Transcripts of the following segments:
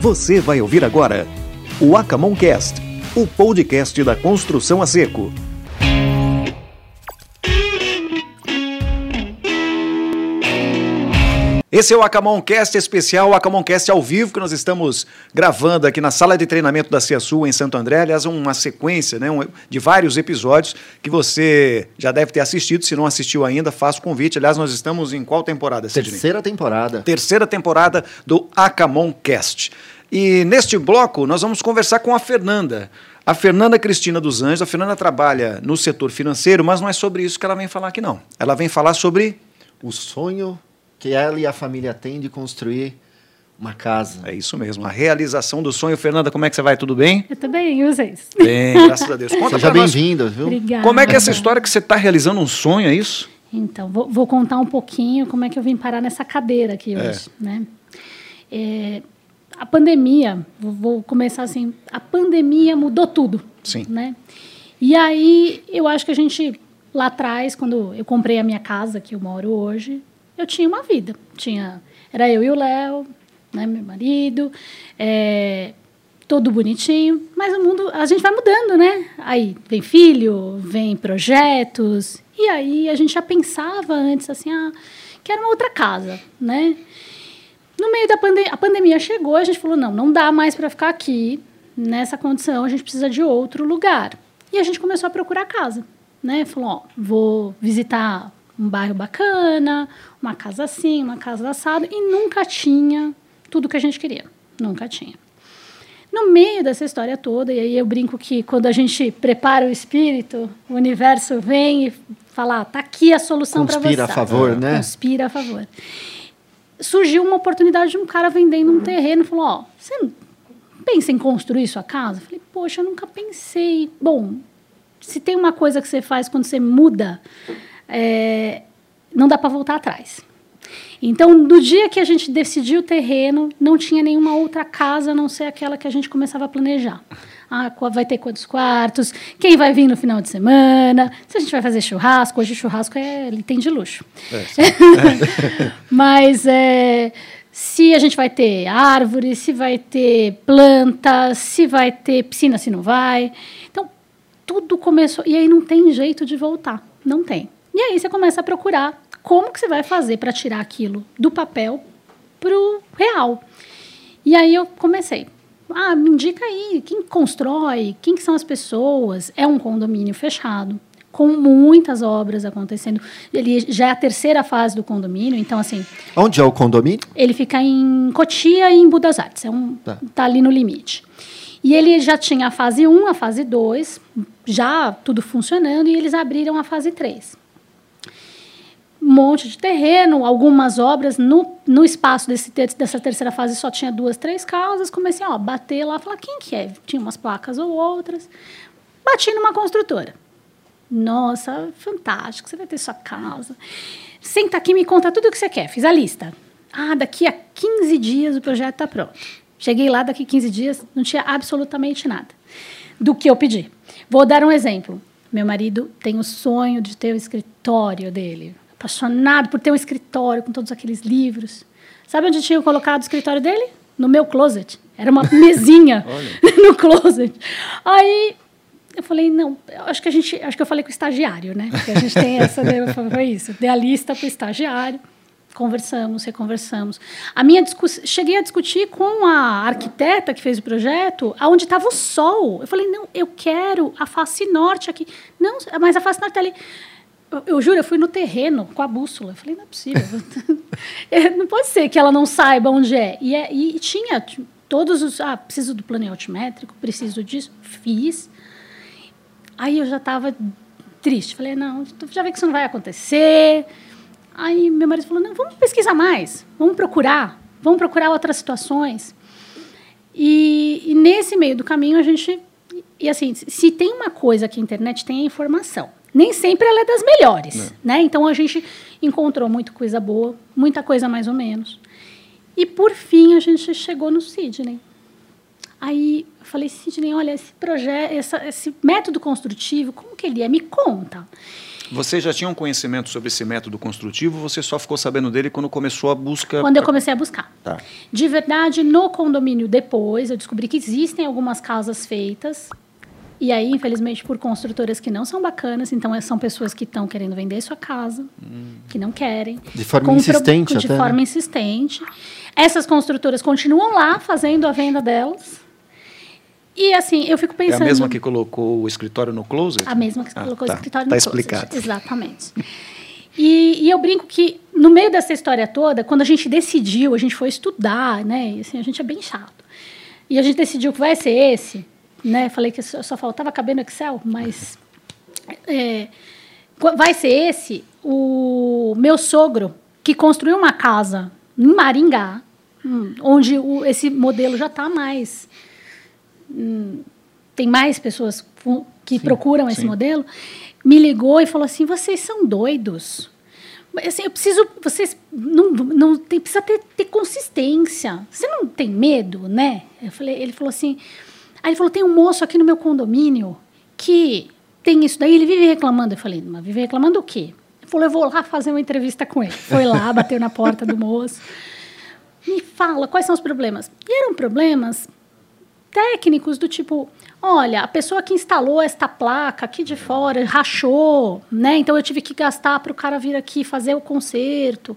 Você vai ouvir agora o Acamoncast, o podcast da construção a seco. Esse é o Acamoncast especial, o Acamoncast ao vivo, que nós estamos gravando aqui na sala de treinamento da CIASU em Santo André. Aliás, uma sequência né, um, de vários episódios que você já deve ter assistido. Se não assistiu ainda, faça o convite. Aliás, nós estamos em qual temporada, Sidney? Terceira temporada. Terceira temporada do Acamoncast. E neste bloco, nós vamos conversar com a Fernanda. A Fernanda Cristina dos Anjos. A Fernanda trabalha no setor financeiro, mas não é sobre isso que ela vem falar aqui, não. Ela vem falar sobre... O sonho que ela e a família têm de construir uma casa. É isso mesmo, a realização do sonho. Fernanda, como é que você vai? Tudo bem? Eu tô bem, e vocês? Bem, graças a Deus. Conta Seja bem-vinda, viu? Obrigada. Como é que é essa história que você está realizando um sonho, é isso? Então, vou, vou, contar um pouquinho como é que eu vim parar nessa cadeira aqui é. hoje, né? É, a pandemia, vou, vou começar assim, a pandemia mudou tudo, Sim. né? E aí, eu acho que a gente, lá atrás, quando eu comprei a minha casa, que eu moro hoje, eu tinha uma vida. Tinha, era eu e o Léo, né, meu marido, é, todo bonitinho, mas o mundo, a gente vai mudando, né? Aí vem filho, vem projetos, e aí a gente já pensava antes assim, ah, que era uma outra casa, né? No meio da pandemia, a pandemia chegou, a gente falou, não, não dá mais para ficar aqui nessa condição, a gente precisa de outro lugar. E a gente começou a procurar casa, né? Falou, ó, vou visitar um bairro bacana, uma casa assim, uma casa assada, e nunca tinha tudo que a gente queria. Nunca tinha. No meio dessa história toda, e aí eu brinco que quando a gente prepara o espírito, o universo vem e fala: ah, tá aqui a solução para você. Conspira a favor, né? Conspira a favor. Surgiu uma oportunidade de um cara vendendo um terreno, falou: ó, oh, você pensa em construir sua casa? Eu falei: poxa, eu nunca pensei. Bom, se tem uma coisa que você faz quando você muda é, não dá para voltar atrás. Então, do dia que a gente decidiu o terreno, não tinha nenhuma outra casa a não ser aquela que a gente começava a planejar. Ah, vai ter quantos quartos? Quem vai vir no final de semana? Se a gente vai fazer churrasco, hoje churrasco é, ele tem de luxo. É, Mas é, se a gente vai ter árvores, se vai ter plantas, se vai ter piscina, se não vai. Então, tudo começou. E aí não tem jeito de voltar. Não tem. E aí você começa a procurar como que você vai fazer para tirar aquilo do papel para o real. E aí eu comecei. Ah, me indica aí, quem constrói, quem que são as pessoas? É um condomínio fechado, com muitas obras acontecendo. Ele já é a terceira fase do condomínio, então assim... Onde é o condomínio? Ele fica em Cotia e em Budas Artes, é um, tá. tá ali no limite. E ele já tinha a fase 1, a fase 2, já tudo funcionando, e eles abriram a fase 3 um monte de terreno, algumas obras. No, no espaço desse, dessa terceira fase só tinha duas, três casas. Comecei a bater lá, falar quem que é? Tinha umas placas ou outras. Bati numa construtora. Nossa, fantástico, você vai ter sua casa. Senta aqui me conta tudo o que você quer. Fiz a lista. Ah, daqui a 15 dias o projeto está pronto. Cheguei lá, daqui a 15 dias, não tinha absolutamente nada do que eu pedi. Vou dar um exemplo. Meu marido tem o sonho de ter o escritório dele apaixonado por ter um escritório com todos aqueles livros. Sabe onde tinha colocado o escritório dele? No meu closet. Era uma mesinha no closet. Aí eu falei, não, acho que a gente, acho que eu falei com o estagiário, né? Porque a gente tem essa, foi isso, dei a lista para o estagiário, conversamos, reconversamos. A minha discuss... cheguei a discutir com a arquiteta que fez o projeto, aonde estava o sol. Eu falei, não, eu quero a face norte aqui. Não, mas a face norte está ali. Eu, juro, eu fui no terreno com a bússola. Eu falei, não é possível. É, não pode ser que ela não saiba onde é. E, é, e tinha todos os. Ah, preciso do plano altimétrico, preciso disso. Fiz. Aí eu já estava triste. Falei, não, já vi que isso não vai acontecer. Aí meu marido falou, não, vamos pesquisar mais. Vamos procurar. Vamos procurar outras situações. E, e nesse meio do caminho a gente. E assim, se tem uma coisa que a internet tem é informação nem sempre ela é das melhores, né? Então a gente encontrou muita coisa boa, muita coisa mais ou menos. E por fim a gente chegou no Sidney. Aí eu falei, Sidney, olha, esse projeto, esse método construtivo, como que ele é? Me conta. Você já tinha um conhecimento sobre esse método construtivo? Você só ficou sabendo dele quando começou a busca? Quando eu comecei a buscar. Tá. De verdade, no condomínio depois, eu descobri que existem algumas casas feitas. E aí, infelizmente, por construtoras que não são bacanas, então é, são pessoas que estão querendo vender sua casa, hum. que não querem. De forma insistente, De até, forma né? insistente. Essas construtoras continuam lá fazendo a venda delas. E assim, eu fico pensando. É a mesma que colocou o escritório no closet? A mesma que ah, colocou tá, o escritório tá no explicado. closet. Exatamente. E, e, eu brinco que, no meio dessa história toda, quando a gente decidiu, a gente foi estudar, né? E, assim, a gente é bem chato. E a gente decidiu que vai ser esse, né? Falei que só, só faltava caber no Excel, mas. É, vai ser esse. O meu sogro, que construiu uma casa em Maringá, hum, onde o, esse modelo já está mais Hum, tem mais pessoas que sim, procuram esse sim. modelo, me ligou e falou assim: vocês são doidos. Assim, eu preciso. Vocês não, não tem, precisa ter, ter consistência. Você não tem medo, né? Eu falei, ele falou assim. Aí ele falou: tem um moço aqui no meu condomínio que tem isso daí, ele vive reclamando. Eu falei, mas vive reclamando o quê? Ele falou, eu vou lá fazer uma entrevista com ele. Foi lá, bateu na porta do moço. Me fala, quais são os problemas? E eram problemas técnicos do tipo, olha, a pessoa que instalou esta placa aqui de fora rachou, né? Então eu tive que gastar para o cara vir aqui fazer o conserto.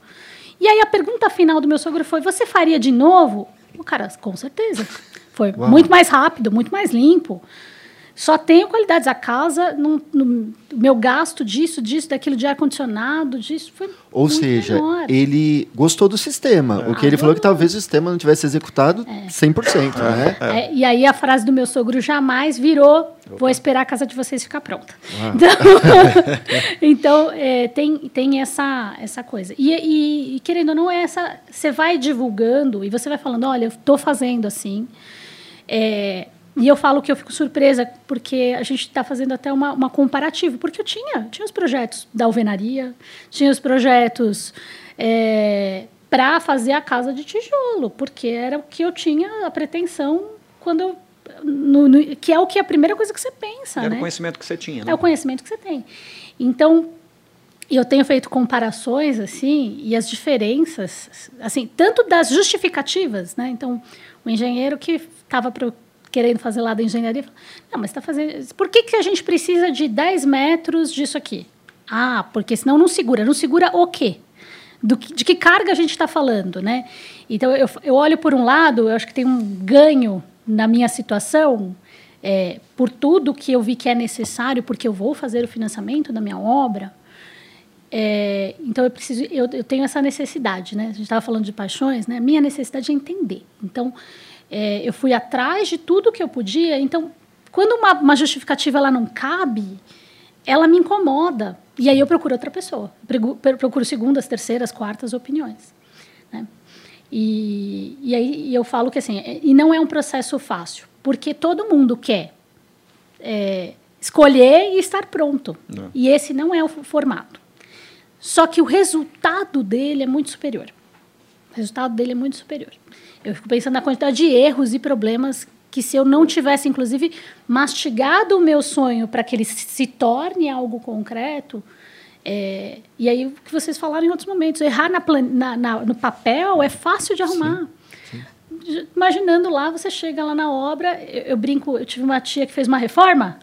E aí a pergunta final do meu sogro foi: você faria de novo? O cara, com certeza. Foi Uau. muito mais rápido, muito mais limpo. Só tenho qualidades. A casa, no, no meu gasto disso, disso, daquilo de ar-condicionado, disso foi. Ou seja, menor. ele gostou do sistema. É. O que ele falou é que talvez o sistema não tivesse executado é. 100%. É. Né? É. e aí a frase do meu sogro jamais virou: Opa. vou esperar a casa de vocês ficar pronta. Então, então é, tem, tem essa, essa coisa. E, e, e, querendo ou não, é essa. Você vai divulgando e você vai falando: olha, eu estou fazendo assim. É, e eu falo que eu fico surpresa, porque a gente está fazendo até uma, uma comparativa, porque eu tinha, tinha os projetos da alvenaria, tinha os projetos é, para fazer a casa de tijolo, porque era o que eu tinha a pretensão quando eu, no, no, que é o que é a primeira coisa que você pensa, Era né? o conhecimento que você tinha, né? É o conhecimento que você tem. Então, eu tenho feito comparações assim e as diferenças, assim, tanto das justificativas, né? Então, o engenheiro que estava querendo fazer lá da engenharia. Não, mas está fazendo. Por que, que a gente precisa de 10 metros disso aqui? Ah, porque senão não segura. Não segura o quê? Do que, de que carga a gente está falando, né? Então, eu, eu olho por um lado, eu acho que tem um ganho na minha situação, é, por tudo que eu vi que é necessário, porque eu vou fazer o financiamento da minha obra. É, então, eu, preciso, eu, eu tenho essa necessidade, né? A gente estava falando de paixões, né? Minha necessidade é entender. Então, é, eu fui atrás de tudo que eu podia. Então, quando uma, uma, justificativa ela não cabe, ela me incomoda. E aí eu procuro outra pessoa. Procuro segundas, terceiras, quartas opiniões. Né? E, e aí eu falo que assim, é, e não é um processo fácil, porque todo mundo quer é, escolher e estar pronto. Não. E esse não é o formato. Só que o resultado dele é muito superior. O resultado dele é muito superior. Eu fico pensando na quantidade de erros e problemas que se eu não tivesse, inclusive, mastigado o meu sonho para que ele se torne algo concreto, é, e aí o que vocês falaram em outros momentos, errar na, na, na, no papel é fácil de arrumar. Sim, sim. Imaginando lá, você chega lá na obra, eu, eu, brinco, eu tive uma tia que fez uma reforma,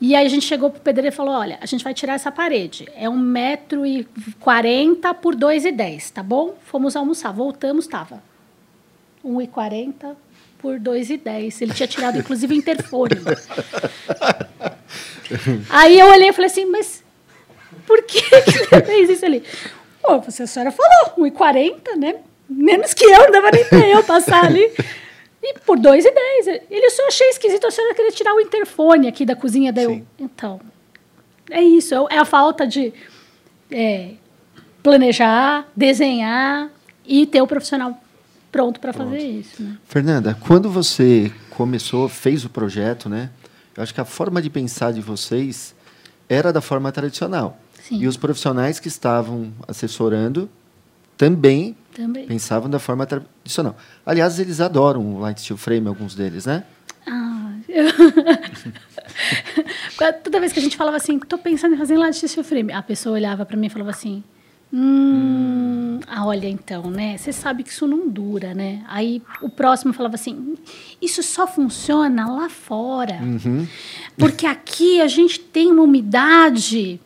e aí a gente chegou para o pedreiro e falou, olha, a gente vai tirar essa parede, é um metro e quarenta por dois e dez, tá bom? Fomos almoçar, voltamos, estava 1,40 por 2,10. Ele tinha tirado, inclusive, interfone. Aí eu olhei e falei assim, mas por que, você fez isso ali? Pô, você, a senhora falou, 1,40, né? Menos que eu, não dava nem para eu passar ali. E por 2,10. Ele só achei esquisito, a senhora queria tirar o interfone aqui da cozinha. Daí eu, então, é isso, é a falta de é, planejar, desenhar e ter o profissional pronto para fazer isso. Né? Fernanda, quando você começou, fez o projeto, né? Eu acho que a forma de pensar de vocês era da forma tradicional. Sim. E os profissionais que estavam assessorando também, também. pensavam da forma tradicional. Aliás, eles adoram o light steel frame, alguns deles, né? Ah, eu... Toda vez que a gente falava assim, estou pensando em fazer lá de frame, a pessoa olhava para mim e falava assim, Hum, ah, olha então, né? Você sabe que isso não dura, né? Aí o próximo falava assim: isso só funciona lá fora. Uhum. Porque aqui a gente tem uma umidade.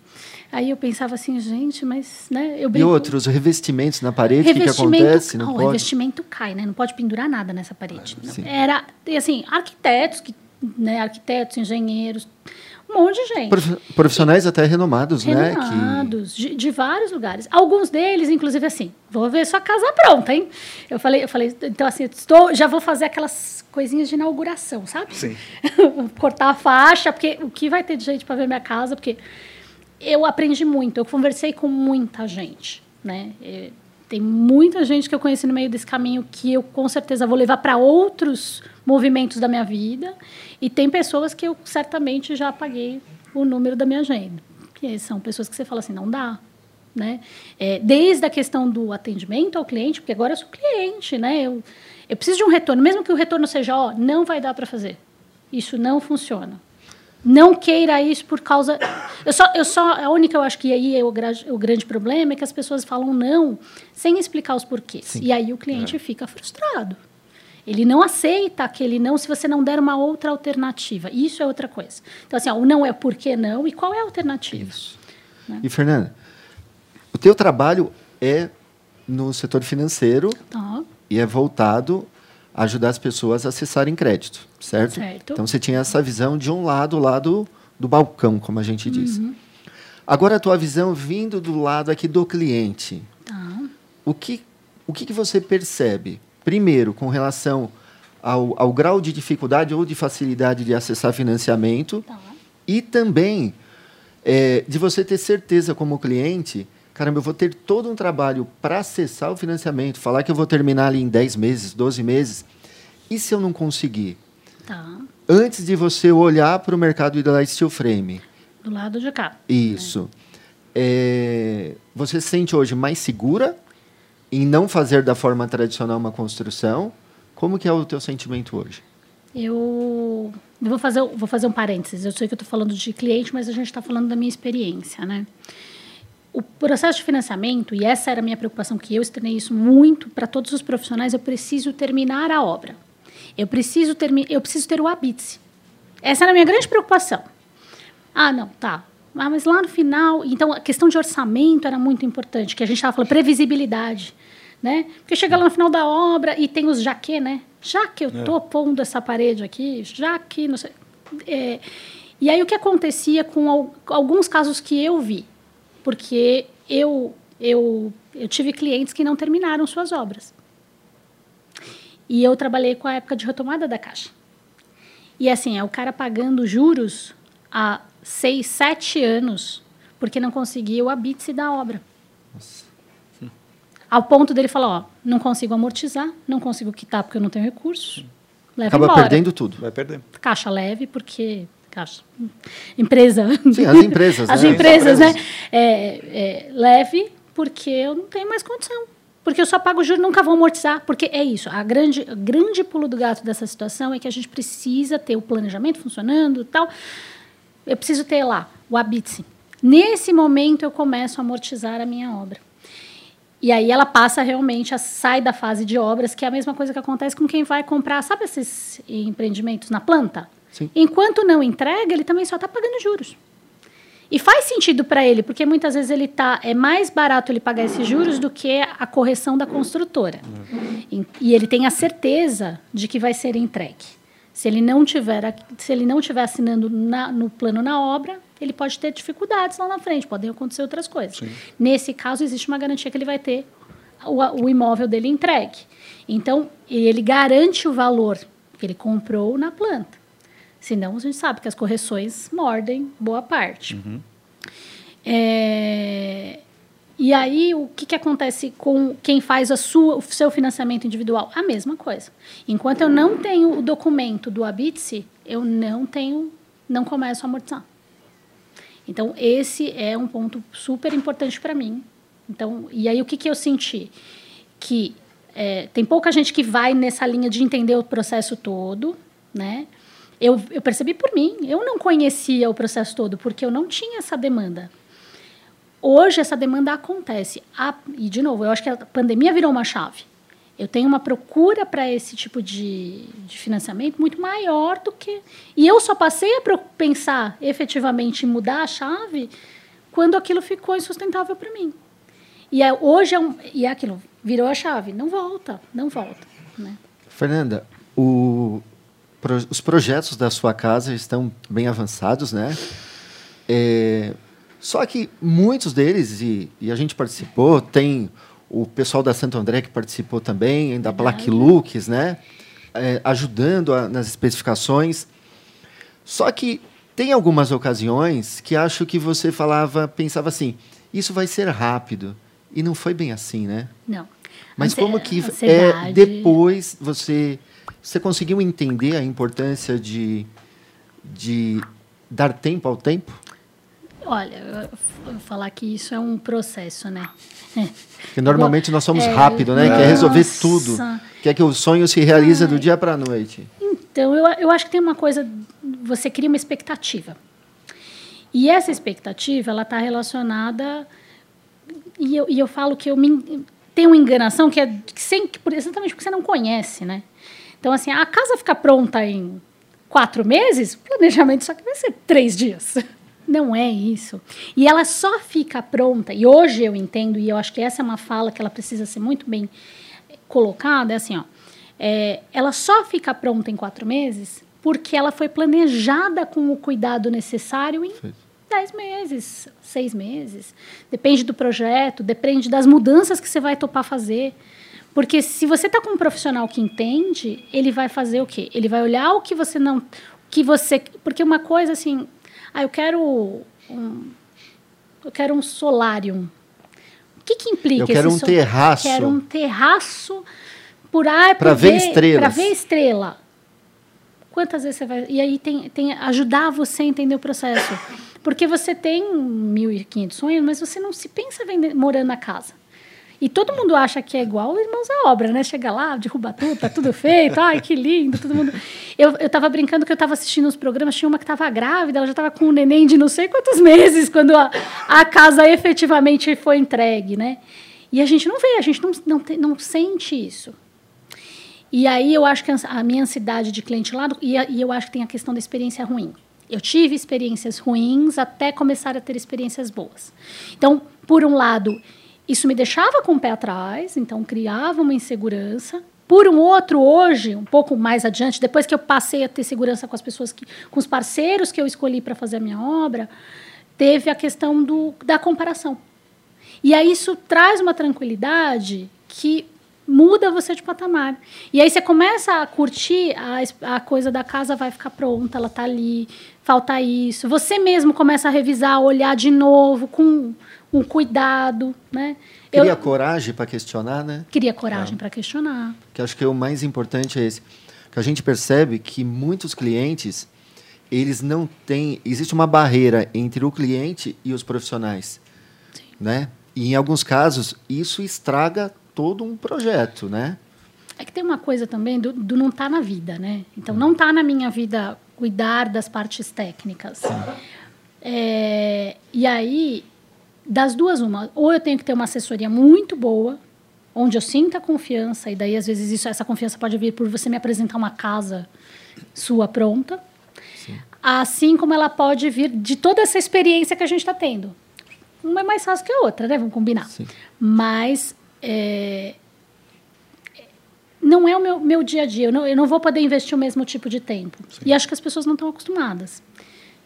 Aí eu pensava assim, gente, mas, né? Eu brinco... E outros, revestimentos na parede, o que, que, acontece? Não, pode... O revestimento cai, né? Não pode pendurar nada nessa parede. Ah, Era, assim, arquitetos, que, né, arquitetos, engenheiros, um monte de gente. Profissionais até renomados, renomados né? Renomados, que... de, de, vários lugares. Alguns deles, inclusive, assim, vou ver sua casa pronta, hein? Eu falei, eu falei, então assim, estou, já vou fazer aquelas coisinhas de inauguração, sabe? Sim. Cortar a faixa, porque o que vai ter de gente para ver minha casa, porque eu aprendi muito, eu conversei com muita gente, né? E tem muita gente que eu conheci no meio desse caminho que eu com certeza vou levar para outros movimentos da minha vida. E tem pessoas que eu certamente já apaguei o número da minha agenda. Que são pessoas que você fala assim, não dá. Né? É, desde a questão do atendimento ao cliente, porque agora eu sou cliente, né? Eu, eu preciso de um retorno, mesmo que o retorno seja, ó, não vai dar para fazer. Isso não funciona. Não queira isso por causa. Eu só, eu só, a única, eu acho que aí é o, o grande problema é que as pessoas falam não sem explicar os porquês. Sim. E aí o cliente é. fica frustrado. Ele não aceita aquele não se você não der uma outra alternativa. Isso é outra coisa. Então, assim, ó, o não é por que não e qual é a alternativa. Isso. Né? E, Fernanda, o teu trabalho é no setor financeiro tá. e é voltado ajudar as pessoas a acessarem crédito, certo? certo? Então, você tinha essa visão de um lado, o lado do balcão, como a gente diz. Uhum. Agora, a tua visão vindo do lado aqui do cliente. Tá. O que, o que, que você percebe? Primeiro, com relação ao, ao grau de dificuldade ou de facilidade de acessar financiamento. Tá. E também é, de você ter certeza como cliente, caramba, eu vou ter todo um trabalho para acessar o financiamento, falar que eu vou terminar ali em 10 meses, 12 meses. E se eu não conseguir? Tá. Antes de você olhar para o mercado da steel frame. Do lado de cá. Isso. É. É, você se sente hoje mais segura em não fazer da forma tradicional uma construção. Como que é o teu sentimento hoje? Eu vou fazer, vou fazer um parênteses. Eu sei que eu estou falando de cliente, mas a gente está falando da minha experiência, né? O processo de financiamento, e essa era a minha preocupação, que eu estranhei isso muito para todos os profissionais, eu preciso terminar a obra. Eu preciso, termi eu preciso ter o habite. Essa era a minha grande preocupação. Ah, não, tá. Ah, mas lá no final. Então, a questão de orçamento era muito importante, que a gente estava falando, previsibilidade né? Porque chega lá no final da obra e tem os já que, né? Já que eu estou é. pondo essa parede aqui, já que não sei. É, e aí o que acontecia com alguns casos que eu vi, porque eu eu eu tive clientes que não terminaram suas obras. E eu trabalhei com a época de retomada da caixa. E assim, é o cara pagando juros há seis, sete anos, porque não conseguia o habite da obra. Nossa. Ao ponto dele falar, ó, não consigo amortizar, não consigo quitar porque eu não tenho recursos. Leva Acaba embora. perdendo tudo. Vai perder. Caixa leve, porque caixa. Empresa. Sim, as empresas. as né? empresas, né? É, é, leve, porque eu não tenho mais condição. Porque eu só pago juros nunca vou amortizar. Porque é isso. A grande, a grande pulo do gato dessa situação é que a gente precisa ter o planejamento funcionando e tal. Eu preciso ter lá o habite. Nesse momento eu começo a amortizar a minha obra. E aí ela passa realmente, a, sai da fase de obras, que é a mesma coisa que acontece com quem vai comprar, sabe esses empreendimentos na planta? Sim. Enquanto não entrega, ele também só está pagando juros. E faz sentido para ele, porque muitas vezes ele tá é mais barato ele pagar esses juros do que a correção da construtora. Uhum. E, e ele tem a certeza de que vai ser entregue. Se ele não tiver, se ele não tiver assinando na, no plano na obra, ele pode ter dificuldades lá na frente, podem acontecer outras coisas. Sim. Nesse caso, existe uma garantia que ele vai ter o, o imóvel dele entregue. Então, ele garante o valor que ele comprou na planta. Senão, a gente sabe que as correções mordem boa parte. Uhum. É... E aí, o que, que acontece com quem faz a sua, o seu financiamento individual? A mesma coisa. Enquanto eu não tenho o documento do Abitse, eu não tenho, não começo a amortizar. Então, esse é um ponto super importante para mim. Então, e aí o que, que eu senti? Que é, tem pouca gente que vai nessa linha de entender o processo todo, né? Eu, eu percebi por mim, eu não conhecia o processo todo, porque eu não tinha essa demanda. Hoje essa demanda acontece. A, e, de novo, eu acho que a pandemia virou uma chave. Eu tenho uma procura para esse tipo de, de, financiamento muito maior do que. E eu só passei a pensar efetivamente em mudar a chave quando aquilo ficou insustentável para mim. E é, hoje é, um, e é aquilo, virou a chave, não volta, não volta. Né? Fernanda, o, pro, os projetos da sua casa estão bem avançados, né? É, só que muitos deles, e, e a gente participou, tem o pessoal da Santo André que participou também, da Plaque Lux, né? É, ajudando a, nas especificações. Só que tem algumas ocasiões que acho que você falava, pensava assim, isso vai ser rápido. E não foi bem assim, né? Não. Mas como que é, depois você, você conseguiu entender a importância de, de dar tempo ao tempo? Olha, falar que isso é um processo, né? Porque normalmente nós somos é, rápido, né? Nossa. Quer resolver tudo. Quer que o sonho se realize do dia para a noite. Então, eu, eu acho que tem uma coisa... Você cria uma expectativa. E essa expectativa, ela está relacionada... E eu, e eu falo que eu me, tem uma enganação que é que sem, exatamente porque você não conhece, né? Então, assim, a casa fica pronta em quatro meses, o planejamento só que vai ser três dias. Não é isso. E ela só fica pronta, e hoje eu entendo, e eu acho que essa é uma fala que ela precisa ser muito bem colocada, é assim, ó, é, ela só fica pronta em quatro meses porque ela foi planejada com o cuidado necessário em dez meses, seis meses. Depende do projeto, depende das mudanças que você vai topar fazer. Porque se você está com um profissional que entende, ele vai fazer o quê? Ele vai olhar o que você não. que você. Porque uma coisa assim, ah, eu quero um, eu quero um solarium. O que, que implica Eu quero um sol... terraço. Eu quero um terraço por ar para ver, estrelas. Para ver estrela. Quantas vezes você vai. E aí tem, tem ajudar você a entender o processo. Porque você tem 1.500 sonhos, mas você não se pensa morando na casa. E todo mundo acha que é igual Irmãos à Obra, né? Chega lá, derruba tudo, tá tudo feito, ai, que lindo, todo mundo. Eu, eu tava brincando que eu tava assistindo os programas, tinha uma que tava grávida, ela já tava com um neném de não sei quantos meses quando a, a casa efetivamente foi entregue, né? E a gente não vê, a gente não, não, não sente isso. E aí eu acho que a minha ansiedade de cliente lá, e, e eu acho que tem a questão da experiência ruim. Eu tive experiências ruins até começar a ter experiências boas. Então, por um lado, isso me deixava com o pé atrás, então criava uma insegurança. Por um outro, hoje, um pouco mais adiante, depois que eu passei a ter segurança com as pessoas, que, com os parceiros que eu escolhi para fazer a minha obra, teve a questão do, da comparação. E aí isso traz uma tranquilidade que muda você de patamar. E aí você começa a curtir a, a coisa da casa vai ficar pronta, ela está ali, falta isso. Você mesmo começa a revisar, olhar de novo com um cuidado, né? Queria eu, coragem para questionar, né? Queria coragem é. para questionar. Que acho que o mais importante é esse. Que a gente percebe que muitos clientes, eles não têm... Existe uma barreira entre o cliente e os profissionais, Sim. né? E em alguns casos, isso estraga todo um projeto, né? É que tem uma coisa também do, do não estar tá na vida, né? Então, hum. não está na minha vida cuidar das partes técnicas. É, e aí, das duas, uma. Ou eu tenho que ter uma assessoria muito boa, onde eu sinta confiança, e daí, às vezes, isso, essa confiança pode vir por você me apresentar uma casa sua pronta. Sim. Assim como ela pode vir de toda essa experiência que a gente está tendo. Uma é mais fácil que a outra, né? Vamos combinar. Sim. Mas é, não é o meu, meu dia a dia. Eu não, eu não vou poder investir o mesmo tipo de tempo. Sim. E acho que as pessoas não estão acostumadas.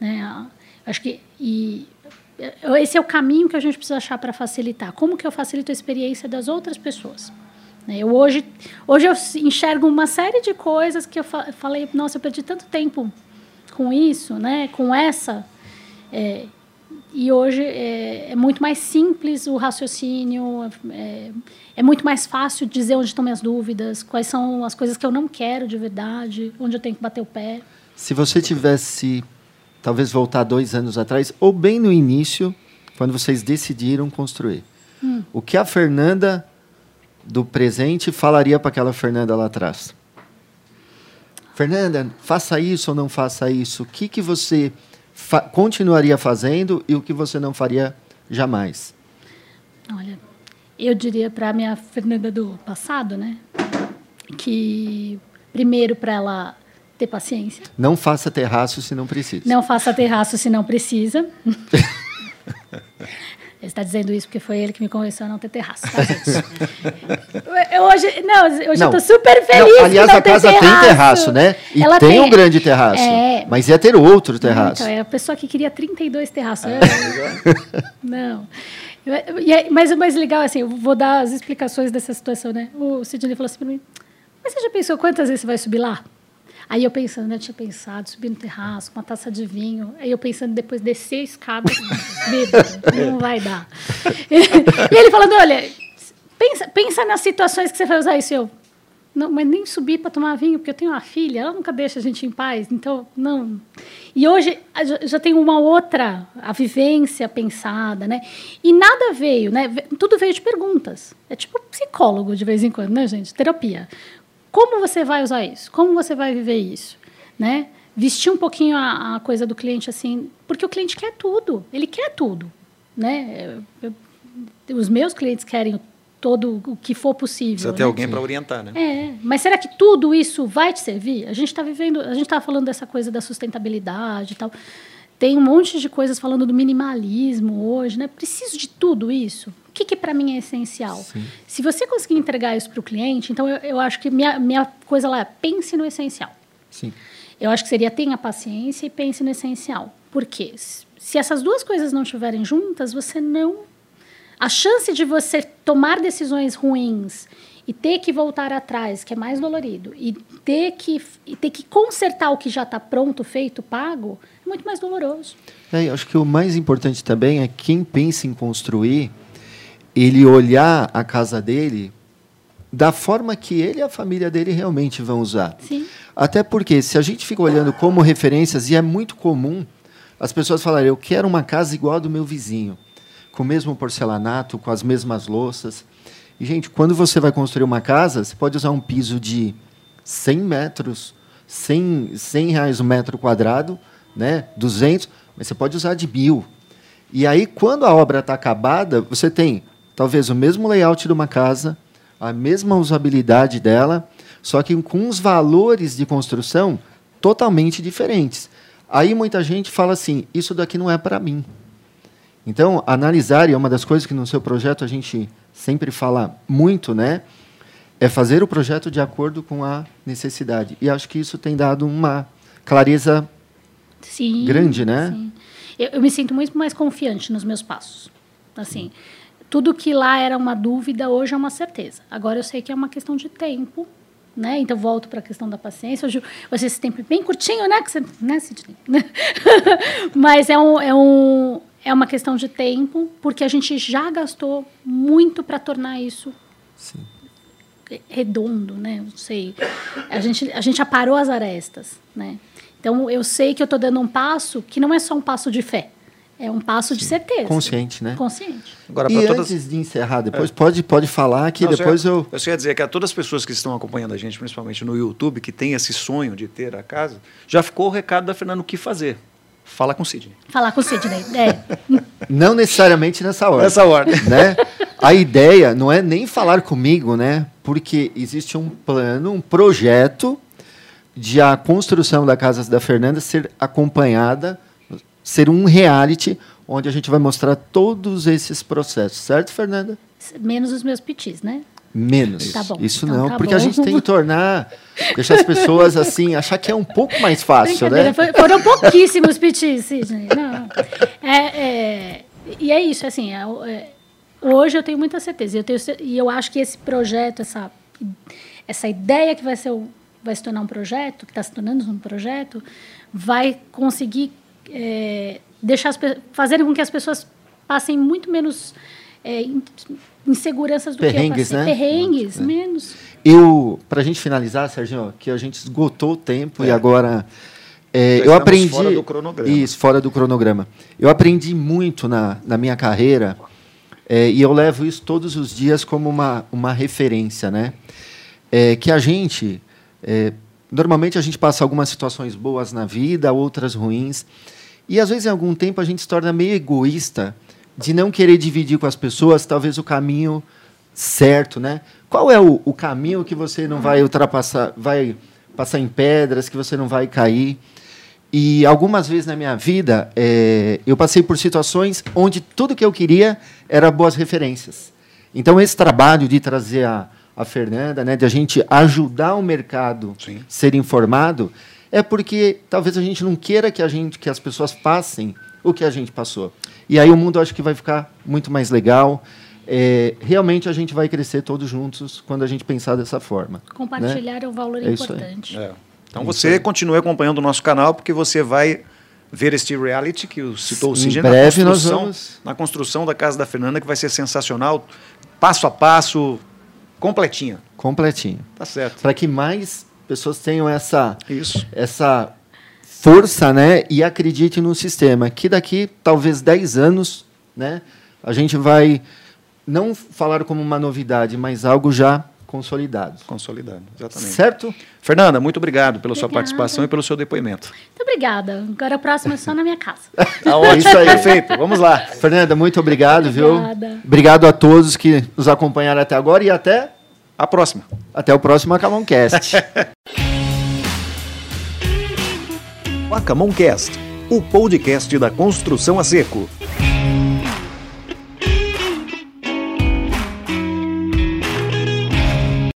Né? Acho que e esse é o caminho que a gente precisa achar para facilitar. Como que eu facilito a experiência das outras pessoas? Né, eu hoje, hoje eu enxergo uma série de coisas que eu falei, nossa, eu perdi tanto tempo com isso, né? Com essa é, e hoje é, é, muito mais simples o raciocínio, é, é, muito mais fácil dizer onde estão minhas dúvidas, quais são as coisas que eu não quero de verdade, onde eu tenho que bater o pé. Se você tivesse talvez voltar dois anos atrás, ou bem no início, quando vocês decidiram construir. Hum. O que a Fernanda do presente falaria para aquela Fernanda lá atrás? Fernanda, faça isso ou não faça isso. O que, que você fa continuaria fazendo e o que você não faria jamais? Olha, eu diria para a minha Fernanda do passado, né? Que primeiro para ela ter paciência. Não faça terraço se não precisa. Não faça terraço se não precisa. Está dizendo isso porque foi ele que me convenceu a não ter terraço. Tá, eu hoje, não, hoje não, eu estou super feliz. Não, aliás, a casa terraço. tem terraço, né? E Ela tem, tem um grande terraço. É, mas ia ter outro terraço. Então, é a pessoa que queria 32 terraços. É. não. Mas o mais legal, assim, eu vou dar as explicações dessa situação, né? O Sidney falou assim para mim: Mas você já pensou quantas vezes você vai subir lá? Aí eu pensando, eu tinha pensado, subir no terraço com uma taça de vinho. Aí eu pensando depois descer a escada, bêbado, não vai dar. e ele falando, olha, pensa, pensa nas situações que você vai usar isso. Eu, não, mas nem subir para tomar vinho, porque eu tenho uma filha, ela nunca deixa a gente em paz. Então, não. E hoje já tenho uma outra, a vivência pensada, né? E nada veio, né? Tudo veio de perguntas. É tipo psicólogo de vez em quando, né, gente? Terapia. Como você vai usar isso? Como você vai viver isso? Né? Vestir um pouquinho a, a coisa do cliente assim, porque o cliente quer tudo, ele quer tudo. Né? Eu, os meus clientes querem todo o que for possível. Precisa ter né? alguém para orientar, né? É, mas será que tudo isso vai te servir? A gente está vivendo, a gente está falando dessa coisa da sustentabilidade e tal. Tem um monte de coisas falando do minimalismo hoje, né? Preciso de tudo isso. O que, que para mim é essencial? Sim. Se você conseguir entregar isso para o cliente, então eu, eu, acho que minha, minha coisa lá é pense no essencial. Sim. Eu acho que seria tenha paciência e pense no essencial. Por quê? Se essas duas coisas não estiverem juntas, você não. A chance de você tomar decisões ruins e ter que voltar atrás, que é mais dolorido, e ter que, e ter que consertar o que já está pronto, feito, pago, é muito mais doloroso. É, acho que o mais importante também é quem pensa em construir, ele olhar a casa dele da forma que ele e a família dele realmente vão usar. Sim. Até porque, se a gente fica olhando como referências, e é muito comum as pessoas falarem, eu quero uma casa igual a do meu vizinho, com o mesmo porcelanato, com as mesmas louças. E, gente, quando você vai construir uma casa, você pode usar um piso de 100 metros, 100, 100 reais o um metro quadrado, né? 200, mas você pode usar de mil. E aí, quando a obra está acabada, você tem talvez o mesmo layout de uma casa, a mesma usabilidade dela, só que com os valores de construção totalmente diferentes. Aí muita gente fala assim: isso daqui não é para mim. Então, analisar, e é uma das coisas que no seu projeto a gente sempre fala muito, né? É fazer o projeto de acordo com a necessidade. E acho que isso tem dado uma clareza sim, grande, né? Sim. Eu, eu, me sinto muito mais confiante nos meus passos. Assim, tudo que lá era uma dúvida, hoje é uma certeza. Agora eu sei que é uma questão de tempo, né? Então volto para a questão da paciência. Hoje, hoje esse tempo é bem curtinho, né? Que você, né, Sidney? Mas é um, é um é uma questão de tempo, porque a gente já gastou muito para tornar isso Sim. redondo, né? Não sei. A gente, a gente aparou as arestas, né? Então, eu sei que eu estou dando um passo que não é só um passo de fé. É um passo Sim. de certeza. Consciente, né? Consciente. Agora, e todas... antes de encerrar, depois é. pode, pode falar que não, depois eu... Eu só ia dizer que a todas as pessoas que estão acompanhando a gente, principalmente no YouTube, que tem esse sonho de ter a casa, já ficou o recado da Fernanda o que fazer. Fala com o Sidney. Falar com o Sidney, é. Não necessariamente nessa ordem. Nessa ordem. Né? A ideia não é nem falar comigo, né? Porque existe um plano, um projeto de a construção da Casa da Fernanda ser acompanhada, ser um reality onde a gente vai mostrar todos esses processos, certo, Fernanda? Menos os meus pitis, né? Menos. Tá. Isso então, não, tá porque bom. a gente tem que tornar, deixar as pessoas assim, achar que é um pouco mais fácil, né? Foram pouquíssimos pitis, Sidney. Não. É, é, e é isso, assim, é, é, hoje eu tenho muita certeza. Eu tenho, e eu acho que esse projeto, essa, essa ideia que vai, ser, vai se tornar um projeto, que está se tornando um projeto, vai conseguir é, deixar as, fazer com que as pessoas passem muito menos é, inseguranças do Perrengues, que eu né? Perrengues, é. menos. Eu, para a gente finalizar, Serginho, que a gente esgotou o tempo é. e agora é, eu aprendi fora do cronograma. isso fora do cronograma. Eu aprendi muito na, na minha carreira é, e eu levo isso todos os dias como uma, uma referência, né? É, que a gente é, normalmente a gente passa algumas situações boas na vida, outras ruins. E às vezes, em algum tempo, a gente se torna meio egoísta de não querer dividir com as pessoas, talvez, o caminho certo, né? Qual é o, o caminho que você não vai ultrapassar, vai passar em pedras, que você não vai cair? E algumas vezes na minha vida, é, eu passei por situações onde tudo que eu queria era boas referências. Então, esse trabalho de trazer a, a Fernanda, né, de a gente ajudar o mercado a ser informado, é porque talvez a gente não queira que a gente que as pessoas passem o que a gente passou. E aí o mundo acho que vai ficar muito mais legal. É, realmente a gente vai crescer todos juntos quando a gente pensar dessa forma. Compartilhar né? é um valor é importante. É. Então você continue acompanhando o nosso canal porque você vai ver este reality que o citou o Cid na construção, vamos... na construção da casa da Fernanda que vai ser sensacional, passo a passo, completinha. Completinho. Tá certo. Para que mais pessoas tenham essa, Isso. essa força né, e acreditem no sistema. Que daqui, talvez 10 anos, né, a gente vai não falar como uma novidade, mas algo já consolidado. Consolidado, exatamente. Certo? Fernanda, muito obrigado pela Obrigada. sua participação e pelo seu depoimento. Obrigada. Agora a próxima é só na minha casa. tá ótimo, isso aí. Perfeito. Vamos lá. Fernanda, muito obrigado, Obrigada. viu? Obrigado a todos que nos acompanharam até agora e até a próxima. Até o próximo Acamoncast. Acamoncast, o podcast da construção a seco.